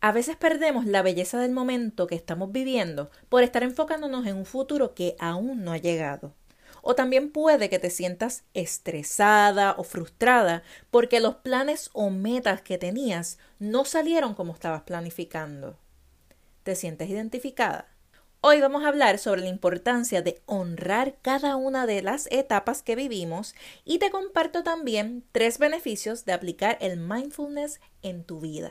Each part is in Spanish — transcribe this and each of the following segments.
A veces perdemos la belleza del momento que estamos viviendo por estar enfocándonos en un futuro que aún no ha llegado. O también puede que te sientas estresada o frustrada porque los planes o metas que tenías no salieron como estabas planificando. ¿Te sientes identificada? Hoy vamos a hablar sobre la importancia de honrar cada una de las etapas que vivimos y te comparto también tres beneficios de aplicar el mindfulness en tu vida.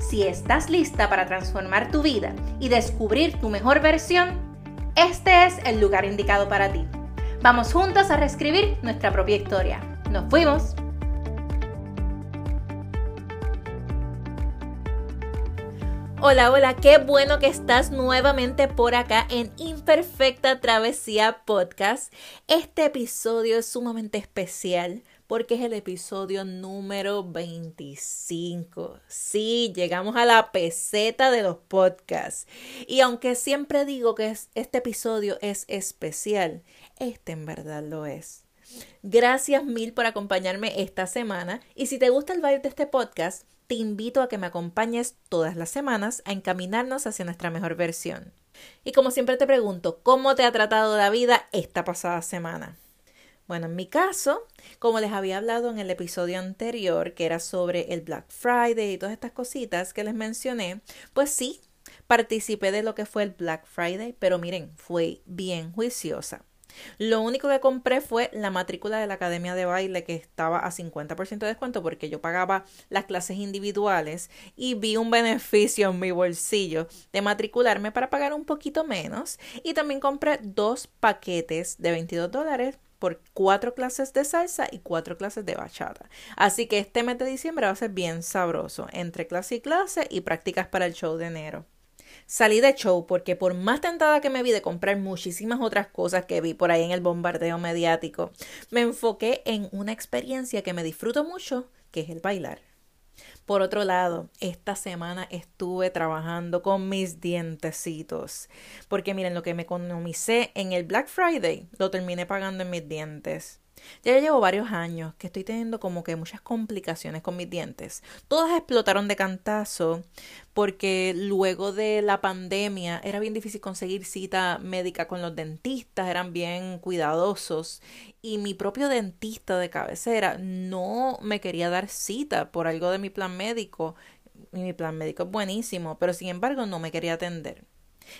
Si estás lista para transformar tu vida y descubrir tu mejor versión, este es el lugar indicado para ti. Vamos juntos a reescribir nuestra propia historia. ¡Nos fuimos! Hola, hola, qué bueno que estás nuevamente por acá en Imperfecta Travesía Podcast. Este episodio es sumamente especial porque es el episodio número 25. Sí, llegamos a la peseta de los podcasts. Y aunque siempre digo que este episodio es especial, este en verdad lo es. Gracias mil por acompañarme esta semana y si te gusta el vibe de este podcast, te invito a que me acompañes todas las semanas a encaminarnos hacia nuestra mejor versión. Y como siempre te pregunto, ¿cómo te ha tratado la vida esta pasada semana? Bueno, en mi caso, como les había hablado en el episodio anterior, que era sobre el Black Friday y todas estas cositas que les mencioné, pues sí, participé de lo que fue el Black Friday, pero miren, fue bien juiciosa. Lo único que compré fue la matrícula de la academia de baile que estaba a 50% de descuento porque yo pagaba las clases individuales y vi un beneficio en mi bolsillo de matricularme para pagar un poquito menos y también compré dos paquetes de 22 dólares por cuatro clases de salsa y cuatro clases de bachata. Así que este mes de diciembre va a ser bien sabroso, entre clase y clase y prácticas para el show de enero. Salí de show porque por más tentada que me vi de comprar muchísimas otras cosas que vi por ahí en el bombardeo mediático, me enfoqué en una experiencia que me disfruto mucho, que es el bailar. Por otro lado, esta semana estuve trabajando con mis dientecitos. Porque miren, lo que me economicé en el Black Friday lo terminé pagando en mis dientes. Ya llevo varios años que estoy teniendo como que muchas complicaciones con mis dientes. Todas explotaron de cantazo porque luego de la pandemia era bien difícil conseguir cita médica con los dentistas, eran bien cuidadosos y mi propio dentista de cabecera no me quería dar cita por algo de mi plan médico. Y mi plan médico es buenísimo, pero sin embargo no me quería atender.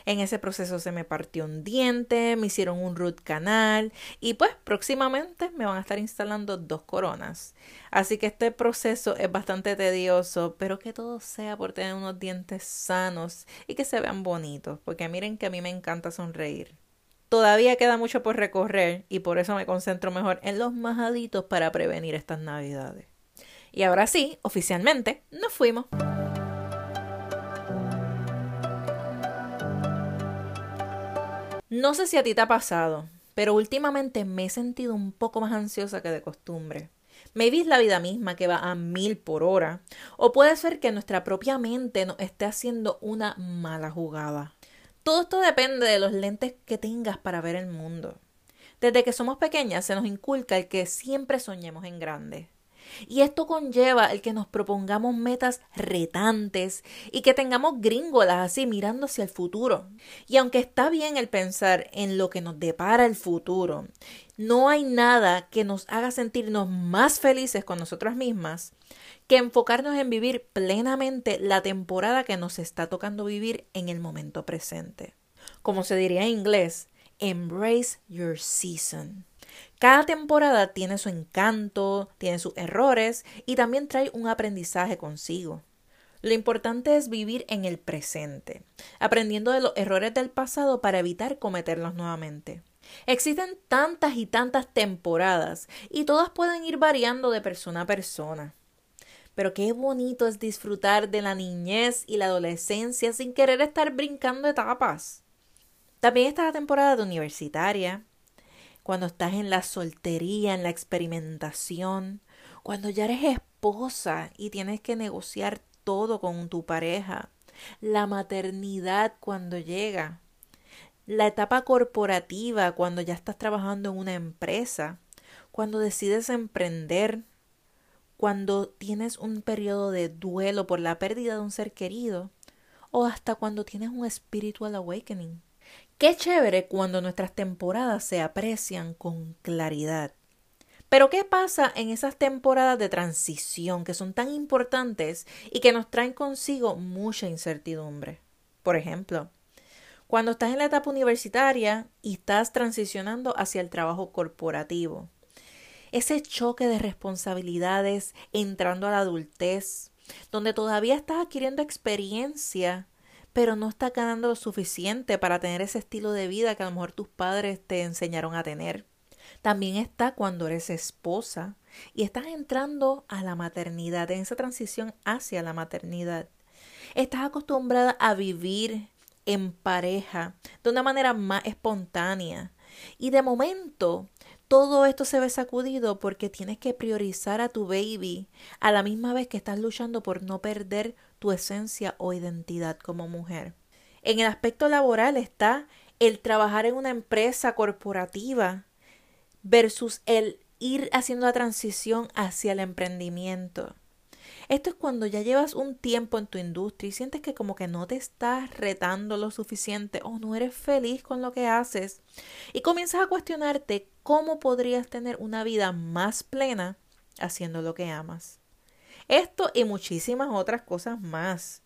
En ese proceso se me partió un diente, me hicieron un root canal y pues próximamente me van a estar instalando dos coronas. Así que este proceso es bastante tedioso, pero que todo sea por tener unos dientes sanos y que se vean bonitos, porque miren que a mí me encanta sonreír. Todavía queda mucho por recorrer y por eso me concentro mejor en los majaditos para prevenir estas navidades. Y ahora sí, oficialmente, nos fuimos. No sé si a ti te ha pasado, pero últimamente me he sentido un poco más ansiosa que de costumbre. Maybe es la vida misma que va a mil por hora, o puede ser que nuestra propia mente nos esté haciendo una mala jugada. Todo esto depende de los lentes que tengas para ver el mundo. Desde que somos pequeñas se nos inculca el que siempre soñemos en grande. Y esto conlleva el que nos propongamos metas retantes y que tengamos gringolas así mirando hacia el futuro. Y aunque está bien el pensar en lo que nos depara el futuro, no hay nada que nos haga sentirnos más felices con nosotras mismas que enfocarnos en vivir plenamente la temporada que nos está tocando vivir en el momento presente. Como se diría en inglés, embrace your season. Cada temporada tiene su encanto, tiene sus errores y también trae un aprendizaje consigo. Lo importante es vivir en el presente, aprendiendo de los errores del pasado para evitar cometerlos nuevamente. Existen tantas y tantas temporadas y todas pueden ir variando de persona a persona. Pero qué bonito es disfrutar de la niñez y la adolescencia sin querer estar brincando etapas. También está la temporada de universitaria, cuando estás en la soltería, en la experimentación, cuando ya eres esposa y tienes que negociar todo con tu pareja, la maternidad cuando llega, la etapa corporativa cuando ya estás trabajando en una empresa, cuando decides emprender, cuando tienes un periodo de duelo por la pérdida de un ser querido, o hasta cuando tienes un spiritual awakening. Qué chévere cuando nuestras temporadas se aprecian con claridad. Pero ¿qué pasa en esas temporadas de transición que son tan importantes y que nos traen consigo mucha incertidumbre? Por ejemplo, cuando estás en la etapa universitaria y estás transicionando hacia el trabajo corporativo. Ese choque de responsabilidades entrando a la adultez, donde todavía estás adquiriendo experiencia pero no está ganando lo suficiente para tener ese estilo de vida que a lo mejor tus padres te enseñaron a tener. También está cuando eres esposa y estás entrando a la maternidad, en esa transición hacia la maternidad. Estás acostumbrada a vivir en pareja de una manera más espontánea. Y de momento todo esto se ve sacudido porque tienes que priorizar a tu baby a la misma vez que estás luchando por no perder tu esencia o identidad como mujer. En el aspecto laboral está el trabajar en una empresa corporativa versus el ir haciendo la transición hacia el emprendimiento. Esto es cuando ya llevas un tiempo en tu industria y sientes que como que no te estás retando lo suficiente o no eres feliz con lo que haces y comienzas a cuestionarte cómo podrías tener una vida más plena haciendo lo que amas. Esto y muchísimas otras cosas más.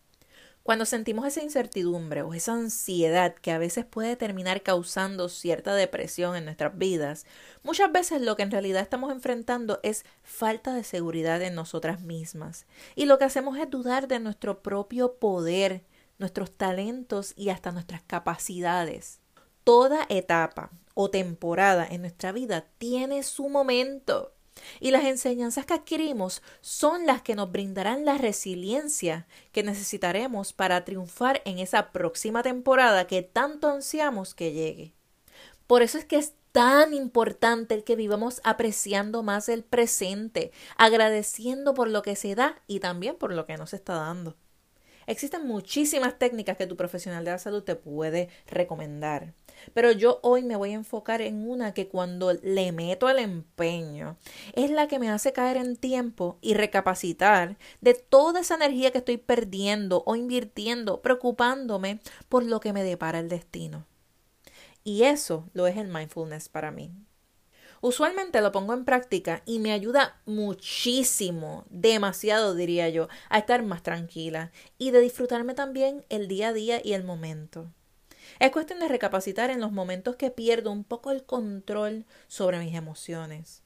Cuando sentimos esa incertidumbre o esa ansiedad que a veces puede terminar causando cierta depresión en nuestras vidas, muchas veces lo que en realidad estamos enfrentando es falta de seguridad en nosotras mismas. Y lo que hacemos es dudar de nuestro propio poder, nuestros talentos y hasta nuestras capacidades. Toda etapa o temporada en nuestra vida tiene su momento. Y las enseñanzas que adquirimos son las que nos brindarán la resiliencia que necesitaremos para triunfar en esa próxima temporada que tanto ansiamos que llegue. Por eso es que es tan importante el que vivamos apreciando más el presente, agradeciendo por lo que se da y también por lo que nos está dando. Existen muchísimas técnicas que tu profesional de la salud te puede recomendar. Pero yo hoy me voy a enfocar en una que cuando le meto el empeño es la que me hace caer en tiempo y recapacitar de toda esa energía que estoy perdiendo o invirtiendo, preocupándome por lo que me depara el destino. Y eso lo es el mindfulness para mí. Usualmente lo pongo en práctica y me ayuda muchísimo, demasiado diría yo, a estar más tranquila y de disfrutarme también el día a día y el momento. Es cuestión de recapacitar en los momentos que pierdo un poco el control sobre mis emociones.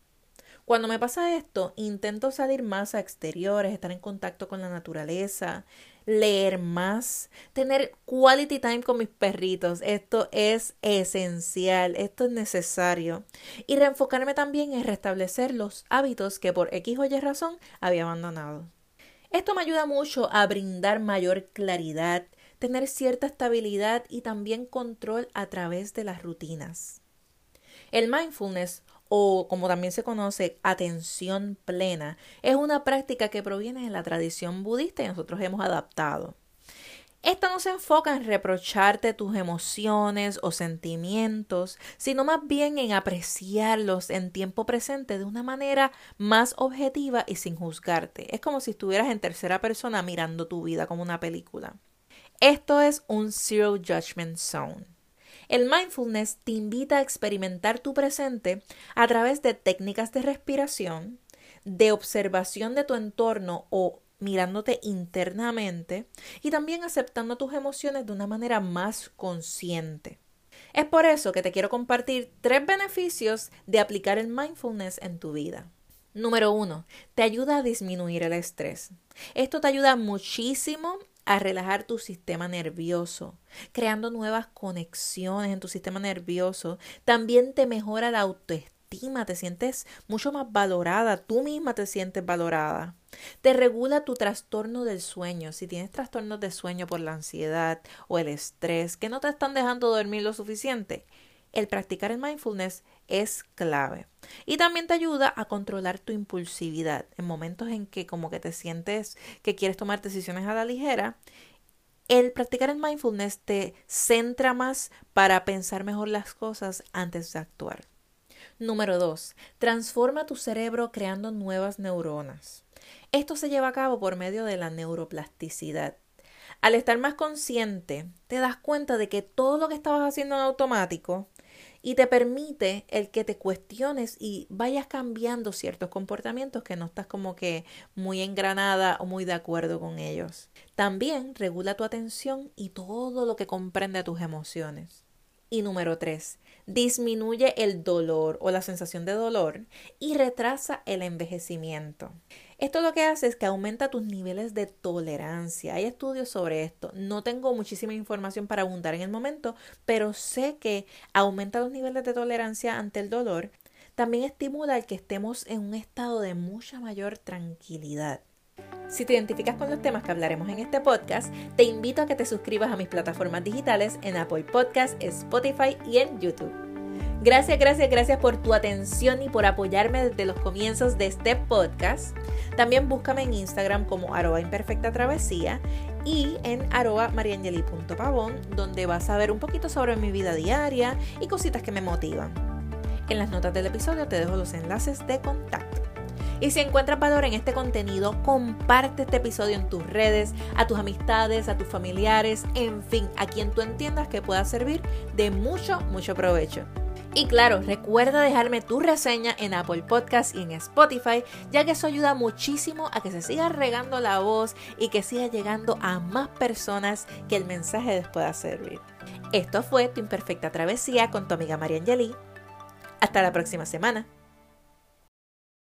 Cuando me pasa esto, intento salir más a exteriores, estar en contacto con la naturaleza, leer más, tener quality time con mis perritos. Esto es esencial, esto es necesario. Y reenfocarme también en restablecer los hábitos que por X o Y razón había abandonado. Esto me ayuda mucho a brindar mayor claridad, tener cierta estabilidad y también control a través de las rutinas. El mindfulness o como también se conoce, atención plena, es una práctica que proviene de la tradición budista y nosotros hemos adaptado. Esta no se enfoca en reprocharte tus emociones o sentimientos, sino más bien en apreciarlos en tiempo presente de una manera más objetiva y sin juzgarte. Es como si estuvieras en tercera persona mirando tu vida como una película. Esto es un Zero Judgment Zone. El mindfulness te invita a experimentar tu presente a través de técnicas de respiración, de observación de tu entorno o mirándote internamente y también aceptando tus emociones de una manera más consciente. Es por eso que te quiero compartir tres beneficios de aplicar el mindfulness en tu vida. Número uno, te ayuda a disminuir el estrés. Esto te ayuda muchísimo a relajar tu sistema nervioso, creando nuevas conexiones en tu sistema nervioso. También te mejora la autoestima, te sientes mucho más valorada, tú misma te sientes valorada. Te regula tu trastorno del sueño. Si tienes trastornos de sueño por la ansiedad o el estrés que no te están dejando dormir lo suficiente, el practicar el mindfulness es clave. Y también te ayuda a controlar tu impulsividad en momentos en que como que te sientes que quieres tomar decisiones a la ligera. El practicar el mindfulness te centra más para pensar mejor las cosas antes de actuar. Número 2. Transforma tu cerebro creando nuevas neuronas. Esto se lleva a cabo por medio de la neuroplasticidad. Al estar más consciente, te das cuenta de que todo lo que estabas haciendo en automático y te permite el que te cuestiones y vayas cambiando ciertos comportamientos que no estás como que muy engranada o muy de acuerdo con ellos. También regula tu atención y todo lo que comprende a tus emociones. Y número tres, disminuye el dolor o la sensación de dolor y retrasa el envejecimiento. Esto lo que hace es que aumenta tus niveles de tolerancia. Hay estudios sobre esto. No tengo muchísima información para abundar en el momento, pero sé que aumenta los niveles de tolerancia ante el dolor. También estimula el que estemos en un estado de mucha mayor tranquilidad. Si te identificas con los temas que hablaremos en este podcast, te invito a que te suscribas a mis plataformas digitales en Apple Podcasts, Spotify y en YouTube. Gracias, gracias, gracias por tu atención y por apoyarme desde los comienzos de este podcast. También búscame en Instagram como arroba travesía y en arroba mariangeli.pavón, donde vas a ver un poquito sobre mi vida diaria y cositas que me motivan. En las notas del episodio te dejo los enlaces de contacto. Y si encuentras valor en este contenido, comparte este episodio en tus redes, a tus amistades, a tus familiares, en fin, a quien tú entiendas que pueda servir de mucho, mucho provecho. Y claro, recuerda dejarme tu reseña en Apple Podcast y en Spotify, ya que eso ayuda muchísimo a que se siga regando la voz y que siga llegando a más personas que el mensaje les pueda servir. Esto fue Tu Imperfecta Travesía con tu amiga María Angelí. Hasta la próxima semana.